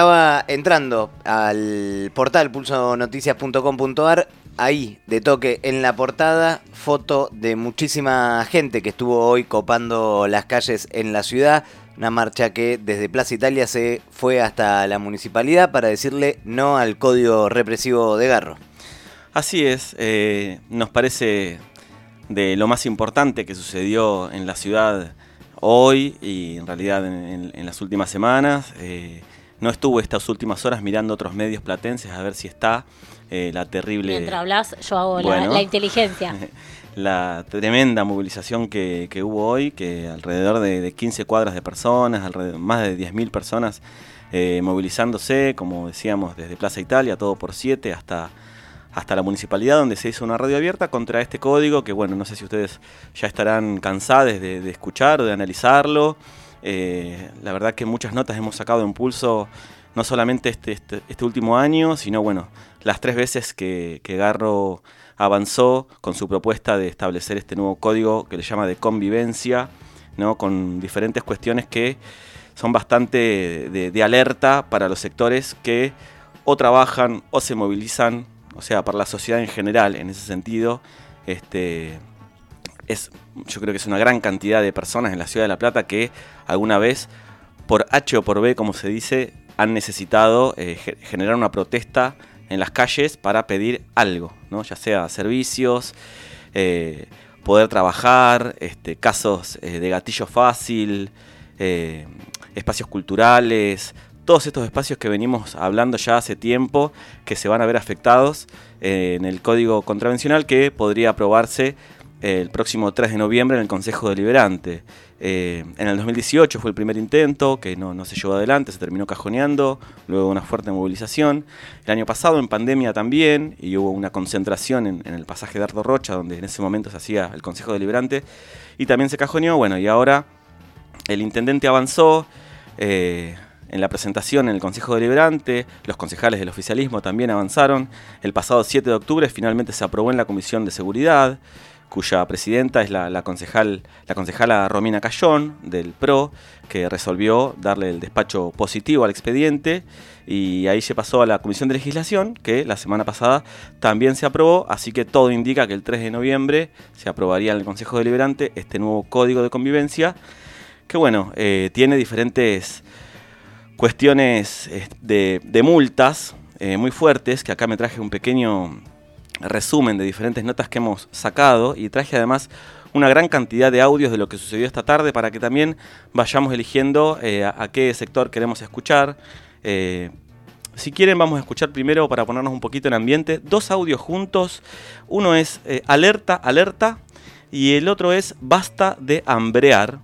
Estaba entrando al portal pulsonoticias.com.ar, ahí de toque en la portada, foto de muchísima gente que estuvo hoy copando las calles en la ciudad. Una marcha que desde Plaza Italia se fue hasta la municipalidad para decirle no al código represivo de Garro. Así es, eh, nos parece de lo más importante que sucedió en la ciudad hoy y en realidad en, las últimas semanas. Eh, no estuve estas últimas horas mirando otros medios platenses a ver si está eh, la terrible... Mientras hablas, yo hago la, inteligencia. la tremenda movilización que, hubo hoy, que alrededor de, 15 cuadras de personas, alrededor, más de 10.000 personas eh, movilizándose, como decíamos, desde Plaza Italia, todo por 7 hasta hasta la municipalidad donde se hizo una radio abierta contra este código que bueno, no sé si ustedes ya estarán cansados de, de escuchar o de analizarlo. Eh, la verdad que muchas notas hemos sacado en pulso, no solamente este, este, este último año, sino bueno, las tres veces que, Garro avanzó con su propuesta de establecer este nuevo código que le llama de convivencia, ¿no? con diferentes cuestiones que son bastante de, alerta para los sectores que o trabajan o se movilizan, o sea, para la sociedad en general, en ese sentido, este, es, yo creo que es una gran cantidad de personas en la ciudad de La Plata que alguna vez, por H o por B, como se dice, han necesitado eh, generar una protesta en las calles para pedir algo, ¿no? ya sea servicios, eh, poder trabajar, este, casos eh, de gatillo fácil, espacios culturales, todos estos espacios que venimos hablando ya hace tiempo que se van a ver afectados en el código contravencional que podría aprobarse el próximo 3 de noviembre en el Consejo Deliberante. Eh, en el 2018 fue el primer intento, que no, se llevó adelante, se terminó cajoneando, luego una fuerte movilización. El año pasado en pandemia también, y hubo una concentración en, el pasaje de Ardo Rocha, donde en ese momento se hacía el Consejo Deliberante, y también se cajoneó, bueno, y ahora el intendente avanzó. Eh, en la presentación en el Consejo Deliberante, los concejales del oficialismo también avanzaron. El pasado 7 de octubre finalmente se aprobó en la Comisión de Seguridad cuya presidenta es la, concejal, la concejala Romina Cayón del PRO, que resolvió darle el despacho positivo al expediente. Y ahí se pasó a la Comisión de Legislación, que la semana pasada también se aprobó, así que todo indica que el 3 de noviembre se aprobaría en el Consejo Deliberante este nuevo Código de Convivencia, que bueno, eh, tiene diferentes cuestiones eh, de, multas eh, muy fuertes, que acá me traje un pequeño resumen de diferentes notas que hemos sacado y traje además una gran cantidad de audios de lo que sucedió esta tarde para que también vayamos eligiendo eh, a, qué sector queremos escuchar. Eh, si quieren vamos a escuchar primero para ponernos un poquito en ambiente dos audios juntos. Uno es eh, alerta, alerta y el otro es basta de hambrear.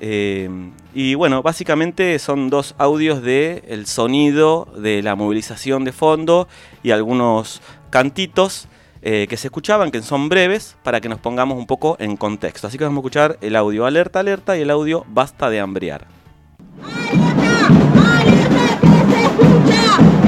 y bueno, básicamente son dos audios de el sonido de la movilización de fondo y algunos cantitos eh, que se escuchaban, que son breves, para que nos pongamos un poco en contexto. Así que vamos a escuchar el audio alerta, alerta y el audio basta de hambrear. Ahora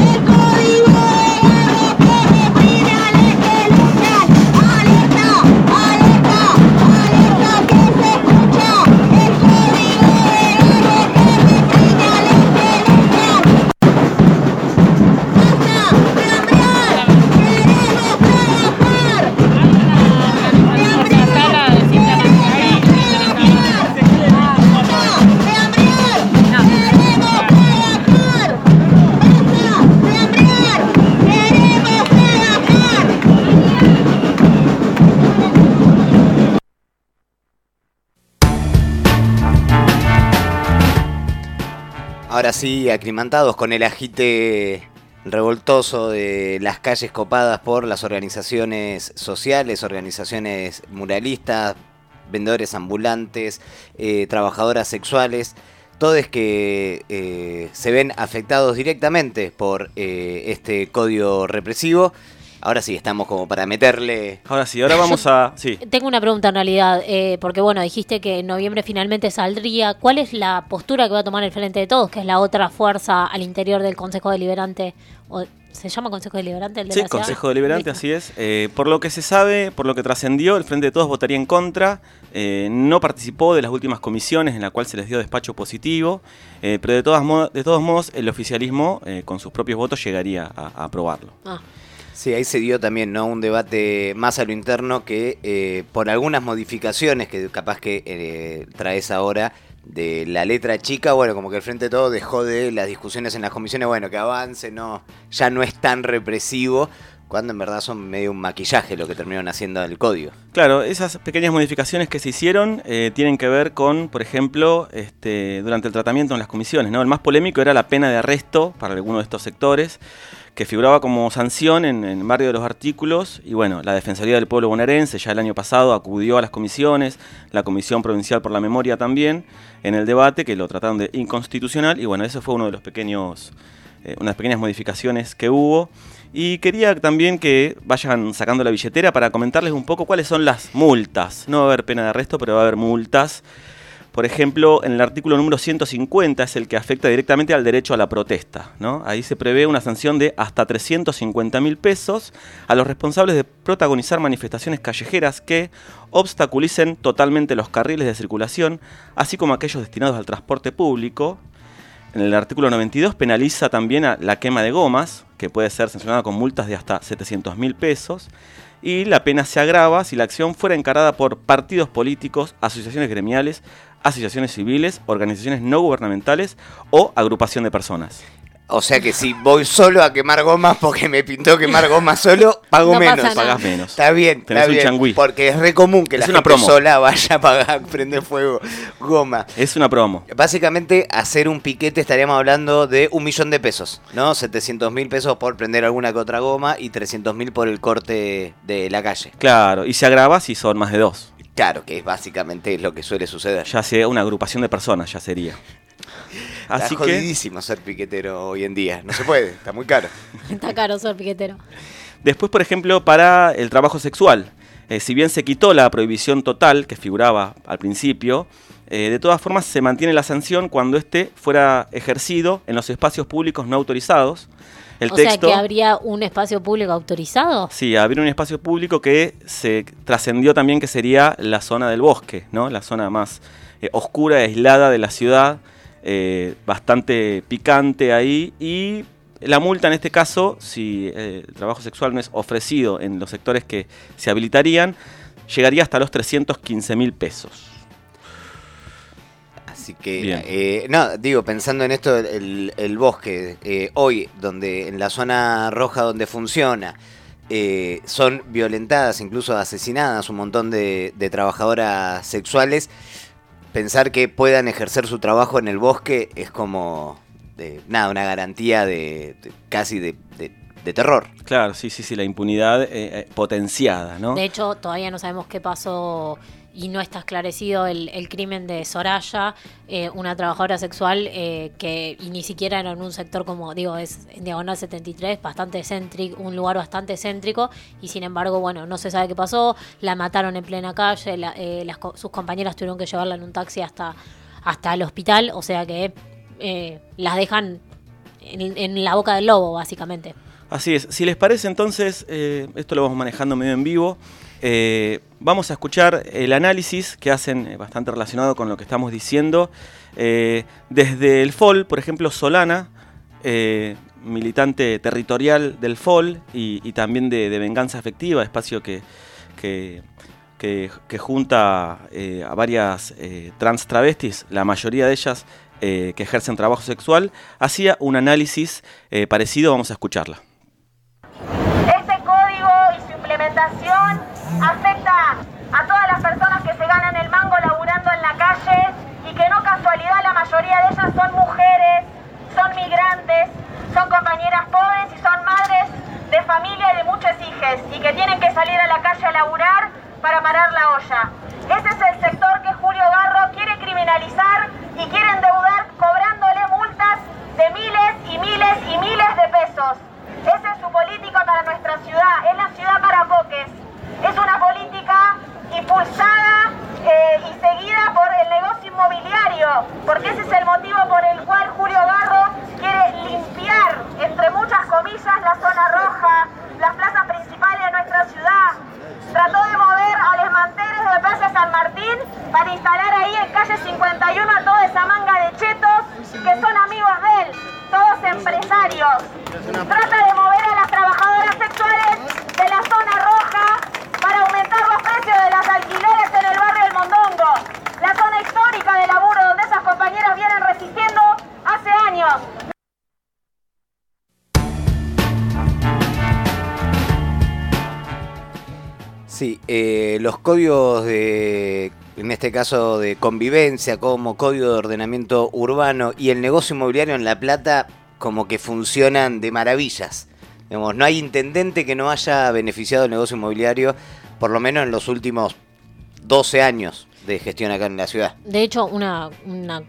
sí, acrimantados con el agite revoltoso de las calles copadas por las organizaciones sociales, organizaciones muralistas, vendedores ambulantes, eh, trabajadoras sexuales, todos que eh, se ven afectados directamente por eh, este código represivo. Ahora sí, estamos como para meterle. Ahora sí, ahora vamos a. Sí. Tengo una pregunta en realidad, eh, porque bueno, dijiste que en noviembre finalmente saldría. ¿Cuál es la postura que va a tomar el Frente de Todos, que es la otra fuerza al interior del Consejo Deliberante? O, ¿Se llama Consejo Deliberante el de Sí, Consejo Deliberante, así es. Eh, por lo que se sabe, por lo que trascendió, el Frente de Todos votaría en contra. Eh, no participó de las últimas comisiones en las cuales se les dio despacho positivo, pero de, todas de todos modos el oficialismo con sus propios votos llegaría a, aprobarlo. Ah. Sí, ahí se dio también ¿no? un debate más a lo interno que eh, por algunas modificaciones que capaz que eh, traes ahora de la letra chica, bueno, como que el Frente de Todo dejó de las discusiones en las comisiones, bueno, que avance, no, ya no es tan represivo, cuando en verdad son medio un maquillaje lo que terminaron haciendo el código. Claro, esas pequeñas modificaciones que se hicieron eh, tienen que ver con, por ejemplo, este, durante el tratamiento en las comisiones, ¿no? El más polémico era la pena de arresto para alguno de estos sectores que figuraba como sanción en, en varios de los artículos y bueno, la Defensoría del Pueblo bonaerense ya el año pasado acudió a las comisiones, la Comisión Provincial por la Memoria también, en el debate que lo trataron de inconstitucional y bueno, eso fue uno de los pequeños, eh, unas pequeñas modificaciones que hubo. Y quería también que vayan sacando la billetera para comentarles un poco cuáles son las multas. No va a haber pena de arresto, pero va a haber multas. Por ejemplo, en el artículo número 150 es el que afecta directamente al derecho a la protesta. ¿no? Ahí se prevé una sanción de hasta 350 mil pesos a los responsables de protagonizar manifestaciones callejeras que obstaculicen totalmente los carriles de circulación, así como aquellos destinados al transporte público. En el artículo 92 penaliza también a la quema de gomas, que puede ser sancionada con multas de hasta 700 mil pesos y la pena se agrava si la acción fuera encarada por partidos políticos, asociaciones gremiales, asociaciones civiles, organizaciones no gubernamentales o agrupación de personas. O sea que si voy solo a quemar gomas porque me pintó quemar gomas solo, pago menos. Pagas menos. Está bien, está bien. Porque es re común que la gente sola vaya a pagar, prende fuego goma. Es una promo. Básicamente, hacer un piquete estaríamos hablando de un millón de pesos, ¿no? 700 mil pesos por prender alguna que otra goma y 300 mil por el corte de la calle. Claro, y se agrava si son más de dos. Claro, que es básicamente lo que suele suceder. Ya sea una agrupación de personas, ya sería. Así está jodidísimo ser piquetero hoy en día. No se puede, está muy caro. Está caro ser piquetero. Después, por ejemplo, para el trabajo sexual. Eh, si bien se quitó la prohibición total que figuraba al principio, eh, de todas formas se mantiene la sanción cuando éste fuera ejercido en los espacios públicos no autorizados. El o sea que habría un espacio público autorizado. Sí, habría un espacio público que se trascendió también que sería la zona del bosque, ¿no? La zona más eh, oscura y aislada de la ciudad, eh, bastante picante ahí. Y la multa en este caso, si eh, el trabajo sexual no es ofrecido en los sectores que se habilitarían, llegaría hasta los 315 mil pesos. Así que, eh, no, digo, pensando en esto, el, bosque, hoy, donde en la zona roja donde funciona, son violentadas, incluso asesinadas un montón de trabajadoras sexuales, pensar que puedan ejercer su trabajo en el bosque es como nada, una garantía de, casi de, terror. Claro, sí, sí, sí, la impunidad eh, eh, potenciada, ¿no? De hecho, todavía no sabemos qué pasó y no está esclarecido el, crimen de Soraya, eh, una trabajadora sexual eh, que y ni siquiera era en un sector como, digo, es en Diagonal 73, bastante céntrico, un lugar bastante céntrico, y sin embargo, bueno, no se sabe qué pasó, la mataron en plena calle, eh, sus compañeras tuvieron que llevarla en un taxi hasta, hasta el hospital, o sea que las dejan en, la boca del lobo, básicamente. Así es. Si les parece, entonces, esto lo vamos manejando medio en vivo. Eh, vamos a escuchar el análisis que hacen eh, bastante relacionado con lo que estamos diciendo. Eh, desde el FOL, por ejemplo, Solana, militante territorial del FOL y, también de, Venganza Efectiva, espacio que, que, junta a varias trans travestis, la mayoría de ellas que ejercen trabajo sexual, hacía un análisis parecido, vamos a escucharla. Este código y su implementación afecta en la calle y que no casualidad la mayoría de ellas son mujeres, son migrantes, son compañeras pobres y son madres de familia y de muchos hijos y que tienen que salir a la calle a laburar para parar la olla. Ese es el sector que Julio Garro quiere criminalizar y quiere endeudar cobrándole multas de miles y miles y miles de pesos. Esa es su política para nuestra ciudad, es la ciudad para Boques. Es una política impulsada eh, y seguida por el negocio inmobiliario, porque ese es el motivo por el cual Julio Garro quiere limpiar, entre muchas comillas, la zona roja, las plazas principales de nuestra ciudad. Trató de mover a los manteles de Plaza San Martín para instalar ahí en calle 51 a toda esa manga de chetos que son amigos de él, todos empresarios. Trata de Sí, eh, los códigos de, en este caso de convivencia, como código de ordenamiento urbano y el negocio inmobiliario en La Plata, como que funcionan de maravillas. Digamos, no hay intendente que no haya beneficiado el negocio inmobiliario, por lo menos en los últimos 12 años de gestión acá en la ciudad. De hecho, una, una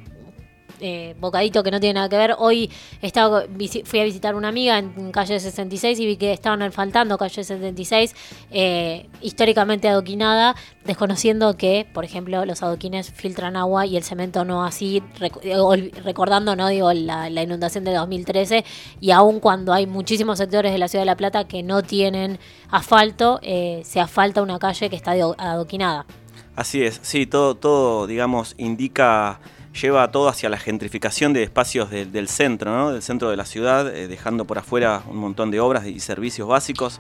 eh, bocadito que no tiene nada que ver. Hoy estaba, fui a visitar una amiga en, calle 66 y vi que estaban asfaltando calle 76, eh, históricamente adoquinada, desconociendo que, por ejemplo, los adoquines filtran agua y el cemento no así, eh, recordando, no digo, la, inundación de 2013, y aun cuando hay muchísimos sectores de la ciudad de La Plata que no tienen asfalto, eh, se asfalta una calle que está ado- adoquinada. Así es, sí, todo, todo, digamos, indica, lleva todo hacia la gentrificación de espacios del- centro, ¿no? Del centro de la ciudad, eh, dejando por afuera un montón de obras y servicios básicos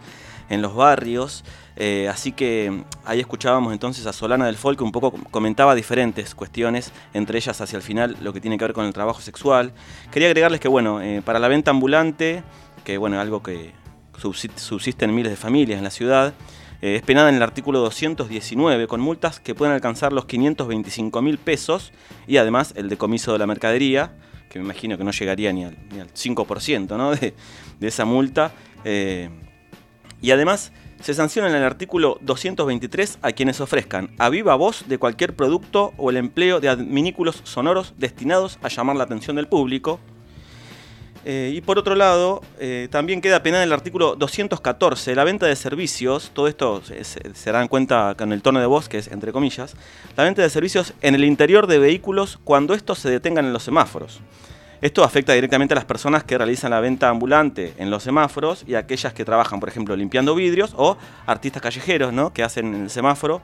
en los barrios. Eh, así que mm, ahí escuchábamos entonces a Solana del Folk un poco com- comentaba diferentes cuestiones, entre ellas hacia el final lo que tiene que ver con el trabajo sexual. Quería agregarles que, bueno, eh, para la venta ambulante, que bueno, algo que subsiste, subsiste en miles de familias en la ciudad, eh, es penada en el artículo 219 con multas que pueden alcanzar los 525 mil pesos y además el decomiso de la mercadería, que me imagino que no llegaría ni al, ni al 5% ¿no? de, de esa multa. eh, y además se sanciona en el artículo 223 a quienes ofrezcan a viva voz de cualquier producto o el empleo de adminículos sonoros destinados a llamar la atención del público. Eh, y por otro lado, eh, también queda penada el artículo 214, la venta de servicios, todo esto se, dan cuenta con el tono de voz, que es entre comillas, la venta de servicios en el interior de vehículos cuando estos se detengan en los semáforos. Esto afecta directamente a las personas que realizan la venta ambulante en los semáforos y aquellas que trabajan, por ejemplo, limpiando vidrios o artistas callejeros, ¿no? Que hacen en el semáforo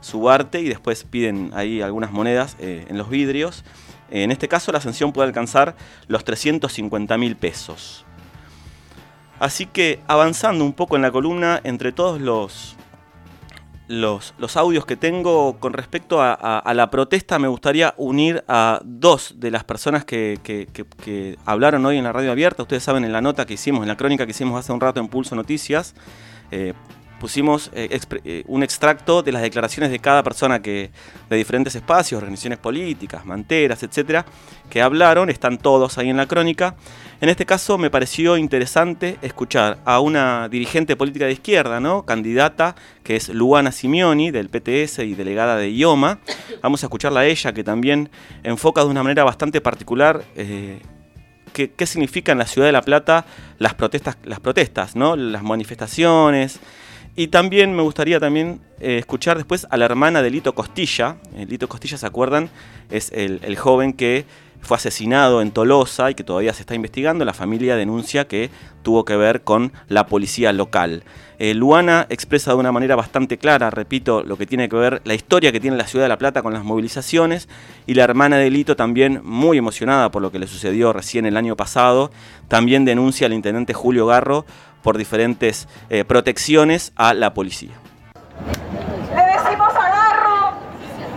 su arte y después piden ahí algunas monedas eh, en los vidrios. En este caso, la sanción puede alcanzar los 350 mil pesos. Así que avanzando un poco en la columna, entre todos los, los, audios que tengo con respecto a, la protesta, me gustaría unir a dos de las personas que- que hablaron hoy en la radio abierta. Ustedes saben, en la nota que hicimos, en la crónica que hicimos hace un rato en Pulso Noticias, eh, pusimos eh, eh, un extracto de las declaraciones de cada persona que de diferentes espacios, organizaciones políticas, manteras, etcétera, que hablaron, están todos ahí en la crónica. En este caso me pareció interesante escuchar a una dirigente política de izquierda, ¿no? Candidata, que es Luana Simeoni, del PTS y delegada de IOMA. Vamos a escucharla a ella, que también enfoca de una manera bastante particular eh, qué, qué significan en la ciudad de La Plata las protestas, las protestas, ¿no? Las manifestaciones. Y también me gustaría también eh, escuchar después a la hermana de Lito Costilla. Eh, Lito Costilla, ¿se acuerdan? Es el, el joven que fue asesinado en Tolosa y que todavía se está investigando. La familia denuncia que tuvo que ver con la policía local. Eh, Luana expresa de una manera bastante clara, repito, lo que tiene que ver, la historia que tiene la ciudad de La Plata con las movilizaciones. Y la hermana de Lito también, muy emocionada por lo que le sucedió recién el año pasado, también denuncia al intendente Julio Garro por diferentes eh, protecciones a la policía. Le decimos a Garro,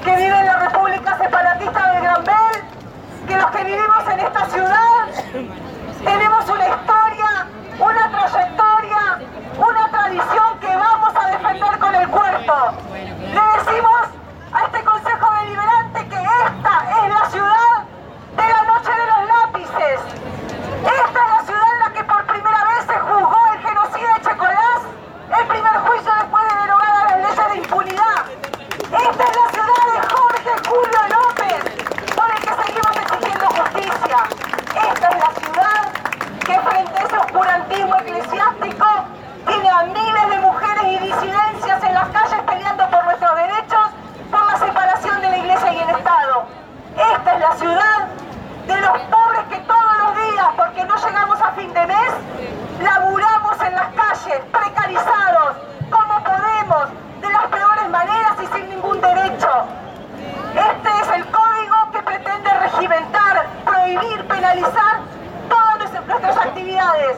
que vive en la República Separatista del Gran Bel, que los que vivimos en esta ciudad tenemos una historia, una trayectoria, una tradición que vamos a defender con el cuerpo. Le decimos a este Consejo Deliberante que esta es la ciudad de la noche de los lápices. Esta es la ciudad en la que por primera vez se juzgó el genocida de Checolás, el primer juicio después de derogadas las leyes de impunidad. Esta es la ciudad de Jorge Julio López, por el que seguimos exigiendo justicia. Esta es la ciudad que frente a ese oscurantismo eclesiástico tiene a miles de mujeres y disidencias en las calles peleando por nuestros derechos, por la separación de la iglesia y el Estado. Esta es la ciudad de los pobres que todos los días, porque no llegamos a fin de mes, laburamos en las calles, precarizados, como podemos, de las peores maneras y sin ningún derecho. Este es el código que pretende regimentar, prohibir, penalizar todas nuestras- nuestras actividades.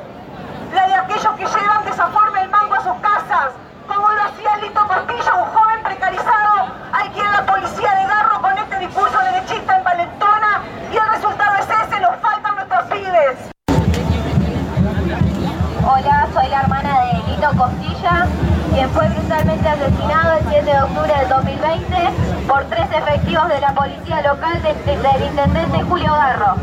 la de aquellos que llevan de esa forma el mango a sus casas, como lo hacía Lito Costilla, un joven precarizado al quien la policía de Garro con este discurso derechista envalentona y el resultado es ese, nos faltan nuestros pibes. Hola, soy la hermana de Lito Costilla, quien fue brutalmente asesinado el 7 de octubre del 2020 por tres efectivos de la policía local de- de- del intendente Julio Garro.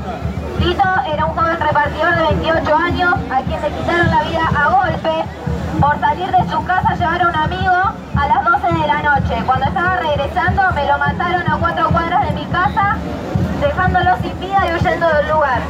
Lito era un joven repartidor de 28 años a quien le quitaron la vida a golpe por salir de su casa a llevar a un amigo a las 12 de la noche. Cuando estaba regresando me lo mataron a cuatro cuadras de mi casa, dejándolo sin vida y huyendo del lugar.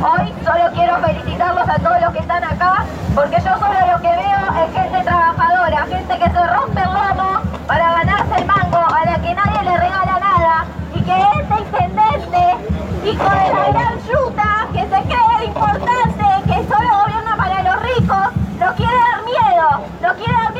Hoy solo quiero felicitarlos a todos los que están acá, porque yo solo lo que veo es gente trabajadora, gente que se rompe el lomo para ganarse el mango, a la que nadie le regala nada, y que este intendente, hijo de la gran yuta, que se cree importante, que solo gobierna para los ricos, nos quiere dar miedo, nos quiere dar miedo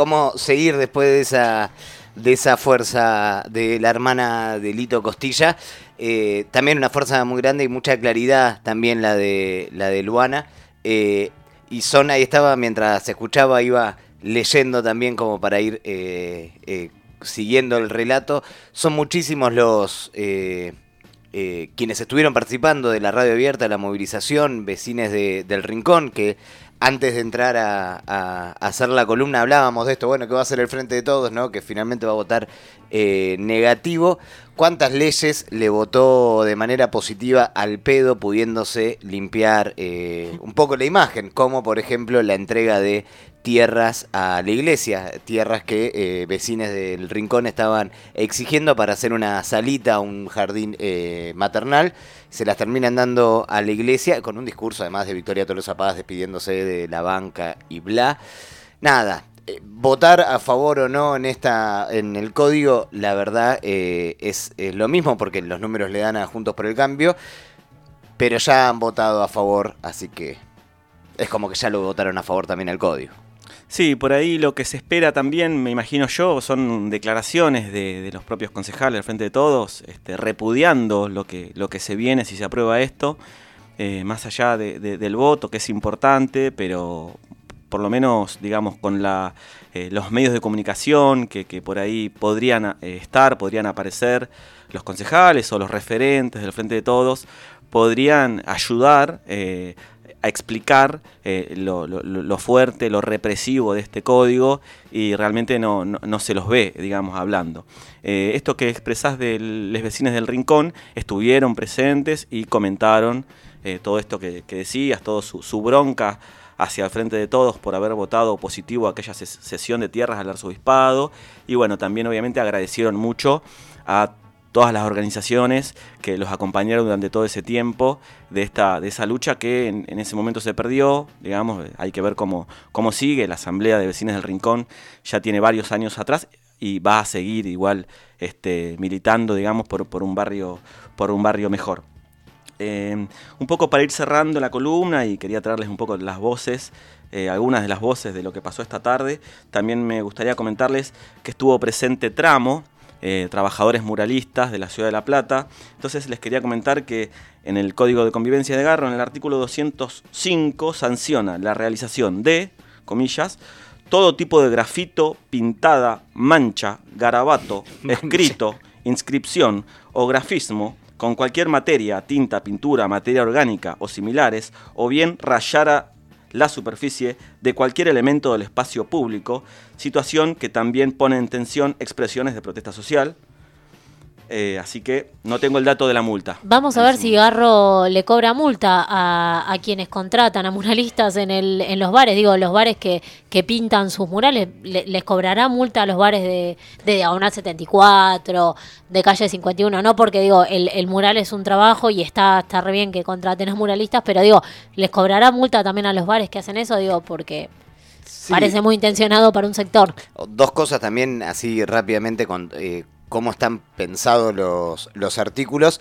cómo seguir después de esa, de esa fuerza de la hermana de Lito Costilla? Eh, también una fuerza muy grande y mucha claridad también la de, la de Luana. Eh, y son, ahí estaba, mientras escuchaba, iba leyendo también como para ir eh, eh, siguiendo el relato. Son muchísimos los... quienes estuvieron participando de la radio abierta, la movilización, vecines de- del Rincón, que antes de entrar a, hacer la columna hablábamos de esto, bueno, que va a ser el frente de todos, ¿no? Que finalmente va a votar eh, negativo. ¿Cuántas leyes le votó de manera positiva al pedo, pudiéndose limpiar eh, un poco la imagen? Como por ejemplo la entrega de tierras a la iglesia, tierras que eh, vecinos del rincón estaban exigiendo para hacer una salita, un jardín maternal, se las terminan dando a la iglesia con un discurso además de Victoria Tolosa Paz despidiéndose de la banca y bla. Nada, votar a favor o no en esta en el código, la verdad eh, es, es lo mismo porque los números le dan a Juntos por el Cambio, pero ya han votado a favor, así que es como que ya lo votaron a favor también al código. Sí, por ahí lo que se espera también, me imagino yo, son declaraciones de, los propios concejales al frente de todos, este, repudiando lo que, lo que se viene si se aprueba esto, eh, más allá de- de- del voto, que es importante, pero por lo menos, digamos, con la, eh, los medios de comunicación que, que por ahí podrían eh, estar, podrían aparecer, los concejales o los referentes del frente de todos, podrían ayudar eh, a explicar lo, fuerte, lo represivo de este código y realmente no, no- se los ve, digamos, hablando. Esto que expresás de los vecinos del Rincón estuvieron presentes y comentaron todo esto que, que decías, toda su, su bronca hacia el frente de todos por haber votado positivo aquella sesión de tierras al arzobispado y bueno, también obviamente agradecieron mucho a todas las organizaciones que los acompañaron durante todo ese tiempo de, esta, de esa lucha que en, en ese momento se perdió, digamos, hay que ver cómo, cómo sigue, la Asamblea de Vecinos del Rincón ya tiene varios años atrás y va a seguir igual este, militando, digamos, por, por, un barrio, por un barrio mejor. Eh, un poco para ir cerrando la columna y quería traerles un poco las voces, eh, algunas de las voces de lo que pasó esta tarde. También me gustaría comentarles que estuvo presente Tramo, eh, trabajadores muralistas de la ciudad de La Plata. Entonces les quería comentar que en el Código de Convivencia de Garro, en el artículo 205, sanciona la realización de, comillas, todo tipo de grafito, pintada, mancha, garabato, escrito, inscripción o grafismo con cualquier materia, tinta, pintura, materia orgánica o similares, o bien rayara la superficie de cualquier elemento del espacio público, situación que también pone en tensión expresiones de protesta social, eh, así que no tengo el dato de la multa. Vamos a ver si Garro le cobra multa a, quienes contratan, a muralistas en, el, en los bares. Digo, los bares que, que pintan sus murales, les cobrará multa a los bares de, de Diagonal 74, de Calle 51. No porque, digo, el, el mural es un trabajo y está, está re bien que contraten a muralistas, pero digo, les cobrará multa también a los bares que hacen eso, digo, porque... Parece muy intencionado para un sector. Dos cosas también, así rápidamente, con, eh, cómo están pensados los, los artículos.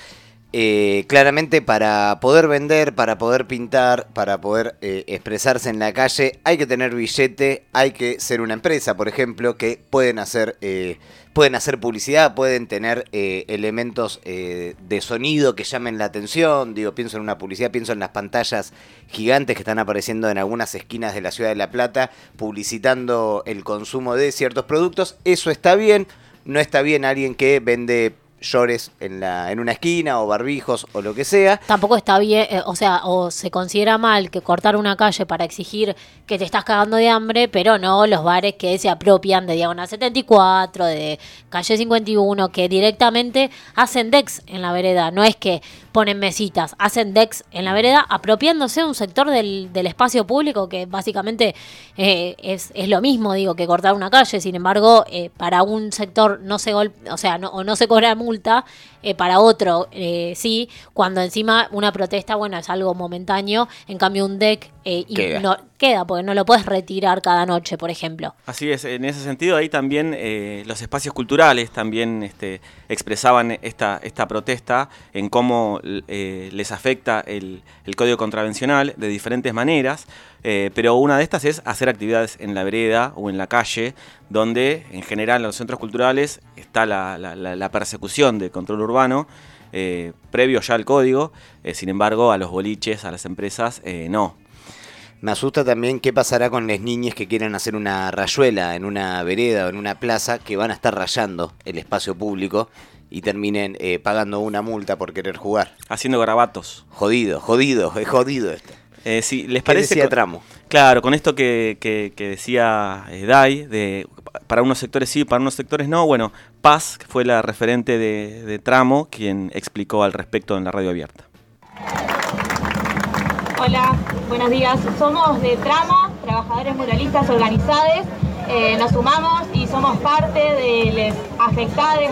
Eh, claramente para poder vender, para poder pintar, para poder eh, expresarse en la calle, hay que tener billete, hay que ser una empresa, por ejemplo, que pueden hacer, eh, pueden hacer publicidad, pueden tener elementos de sonido que llamen la atención. Digo, pienso en una publicidad, pienso en las pantallas gigantes que están apareciendo en algunas esquinas de la ciudad de La Plata, publicitando el consumo de ciertos productos. Eso está bien no está bien alguien que vende llores en, la, en una esquina o barbijos o lo que sea. Tampoco está bien, eh, o sea, o se considera mal que cortar una calle para exigir que te estás cagando de hambre, pero no los bares que se apropian de Diagonal 74, de Calle 51, que directamente hacen DEX en la vereda. No es que ponen mesitas, hacen decks en la vereda, apropiándose un sector del, del espacio público que básicamente eh, es, es, lo mismo, digo, que cortar una calle. Sin embargo, eh, para un sector no se o sea, no, o no se cobra eh, para otro sí, cuando encima una protesta, bueno, es algo momentáneo, en cambio un deck y no, queda, porque no lo puedes retirar cada noche, por ejemplo. Así es, en ese sentido ahí también eh, los espacios culturales también este, expresaban esta, esta protesta en cómo eh, les afecta el, código contravencional de diferentes maneras, eh, pero una de estas es hacer actividades en la vereda o en la calle, donde en general en los centros culturales está la, la persecución del control urbano. previo ya al código, sin embargo a los boliches, a las empresas, no. Me asusta también qué pasará con las niñas que quieran hacer una rayuela en una vereda o en una plaza que van a estar rayando el espacio público y terminen eh, pagando una multa por querer jugar. Haciendo garabatos. Jodido, jodido, es jodido esto. Eh, sí, ¿les parece? Decía Tramo? Claro, con esto que, que, decía eh, Dai, de para unos sectores sí, para unos sectores no. Bueno, Paz, fue la referente de, de Tramo, quien explicó al respecto en la radio abierta. Hola, buenos días. Somos de Tramo, trabajadores muralistas organizados. Eh, nos sumamos y somos parte de los afectados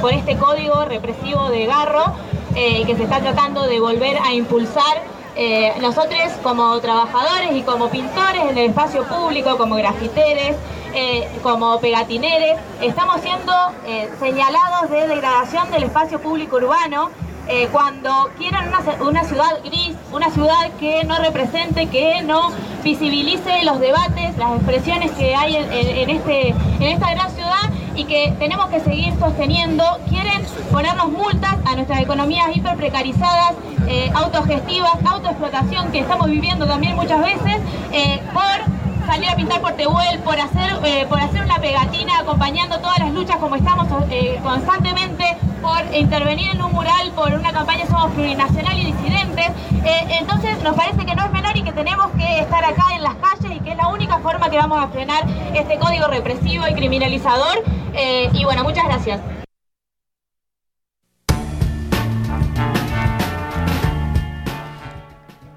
por este código represivo de Garro eh, que se está tratando de volver a impulsar. Eh, nosotros como trabajadores y como pintores en el espacio público, como grafiteres, como pegatineres, estamos siendo señalados de degradación del espacio público urbano eh, cuando quieran una, ciudad gris, una ciudad que no represente, que no visibilice los debates, las expresiones que hay en, este, en esta gran ciudad y que tenemos que seguir sosteniendo, quieren ponernos multas a nuestras economías hiper precarizadas, eh, autogestivas, autoexplotación que estamos viviendo también muchas veces, eh, por salir a pintar por Tehuel, por hacer, eh, por hacer una pegatina acompañando todas las luchas como estamos eh, constantemente, por intervenir en un mural, por una campaña Somos Plurinacional y Disidentes. Eh, entonces nos parece que no es menor y que tenemos que estar acá en las calles y que es la única forma que vamos a frenar este código represivo y criminalizador. y bueno, muchas gracias.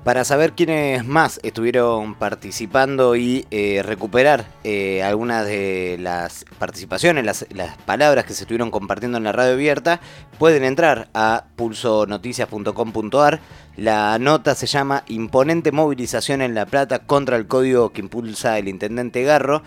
Para saber quiénes más estuvieron participando y eh, recuperar eh, algunas de las participaciones, las, palabras que se estuvieron compartiendo en la radio abierta, pueden entrar a pulsonoticias.com.ar. La nota se llama Imponente movilización en La Plata contra el código que impulsa el intendente Garro.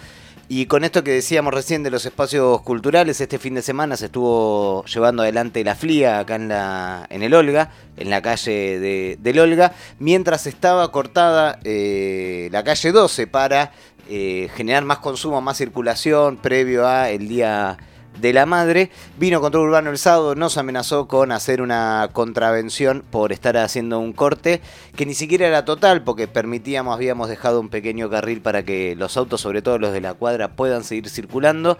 Y con esto que decíamos recién de los espacios culturales, este fin de semana se estuvo llevando adelante la FLIA acá en, la, en el Olga, en la calle de, del Olga, mientras estaba cortada eh, la calle 12 para eh, generar más consumo, más circulación previo a el día de la madre. Vino Control Urbano el sábado, nos amenazó con hacer una contravención por estar haciendo un corte que ni siquiera era total porque permitíamos, habíamos dejado un pequeño carril para que los autos, sobre todo los de la cuadra, puedan seguir circulando.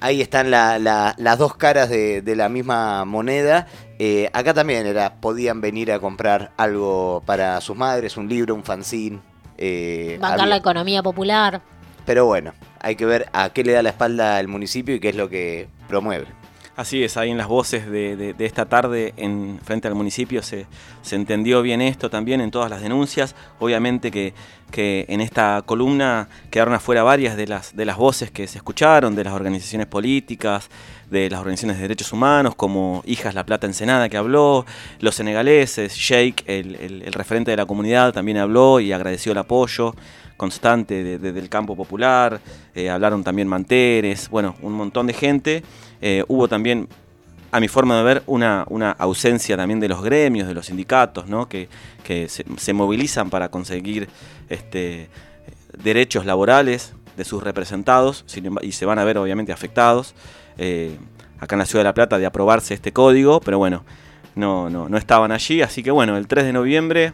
Ahí están las dos caras de, la misma moneda. Eh, acá también era, podían venir a comprar algo para sus madres, un libro, un fanzine. Eh, la economía popular. Pero bueno, hay que ver a qué le da la espalda el municipio y qué es lo que promueve. Así es, ahí en las voces de, esta tarde en frente al municipio se, entendió bien esto también en todas las denuncias. Obviamente que, que, en esta columna quedaron afuera varias de las, de las voces que se escucharon, de las organizaciones políticas, de las organizaciones de derechos humanos, como Hijas La Plata Ensenada que habló, los senegaleses, Sheikh, el, referente de la comunidad, también habló y agradeció el apoyo constante desde el campo popular, eh, hablaron también Manteres, bueno, un montón de gente. Eh, hubo también, a mi forma de ver, una, una, ausencia también de los gremios, de los sindicatos, ¿no? que, se, movilizan para conseguir este, derechos laborales de sus representados y se van a ver obviamente afectados. Eh, acá en la Ciudad de La Plata de aprobarse este código, pero bueno, no, no, no estaban allí, así que bueno, el 3 de noviembre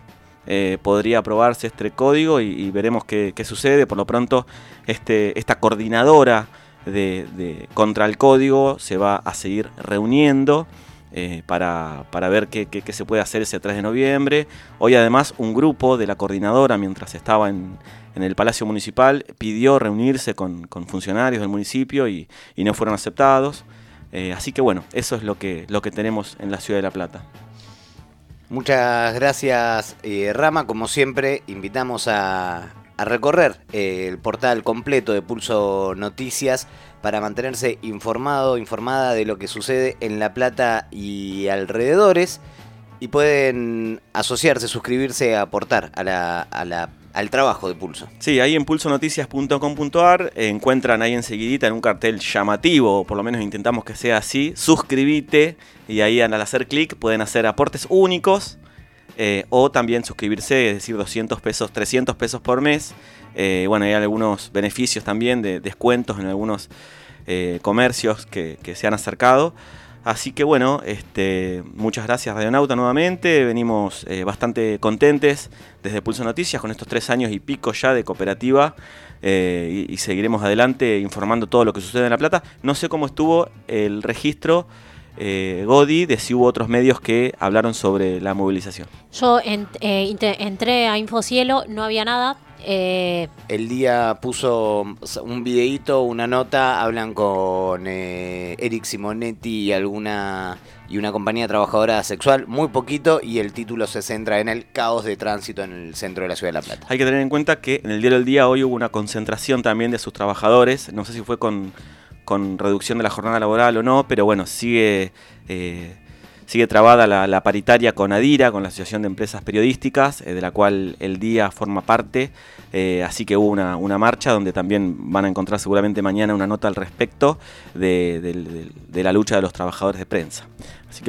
eh, podría aprobarse este código y, veremos qué, sucede. Por lo pronto, este, esta coordinadora de, contra el código se va a seguir reuniendo. Eh, para, ver qué, se puede hacer ese 3 de noviembre. Hoy además un grupo de la coordinadora, mientras estaba en, el Palacio Municipal, pidió reunirse con, funcionarios del municipio y, no fueron aceptados. Eh, así que bueno, eso es lo que, lo que tenemos en la ciudad de La Plata. Muchas gracias, eh, Rama. Como siempre, invitamos a, recorrer eh, el portal completo de Pulso Noticias para mantenerse informado, informada de lo que sucede en La Plata y alrededores. Y pueden asociarse, suscribirse, aportar a la, a la al trabajo de Pulso. Sí, ahí en pulsonoticias.com.ar encuentran ahí enseguidita en un cartel llamativo, o por lo menos intentamos que sea así, suscríbete y ahí al hacer clic pueden hacer aportes únicos eh, o también suscribirse, es decir, 200 pesos, 300 pesos por mes. Eh, bueno, hay algunos beneficios también de descuentos en algunos eh, comercios que se han acercado. Así que bueno, este, muchas gracias Radionauta nuevamente, venimos eh, bastante contentes desde Pulso Noticias con estos tres años y pico ya de cooperativa eh, y, seguiremos adelante informando todo lo que sucede en La Plata. No sé cómo estuvo el registro eh, Godi de si hubo otros medios que hablaron sobre la movilización. Yo entré a Infocielo, no había nada, eh, el día puso un videíto, una nota, hablan con eh, Eric Simonetti y alguna y una compañía trabajadora sexual, muy poquito, y el título se centra en el caos de tránsito en el centro de la ciudad de La Plata. Hay que tener en cuenta que en el diario del día hoy hubo una concentración también de sus trabajadores, no sé si fue con, reducción de la jornada laboral o no, pero bueno, sigue... Eh, Sigue trabada la, paritaria con Adira, con la Asociación de Empresas Periodísticas, eh, de la cual el día forma parte. Eh, así que hubo una, marcha donde también van a encontrar seguramente mañana una nota al respecto de, la lucha de los trabajadores de prensa.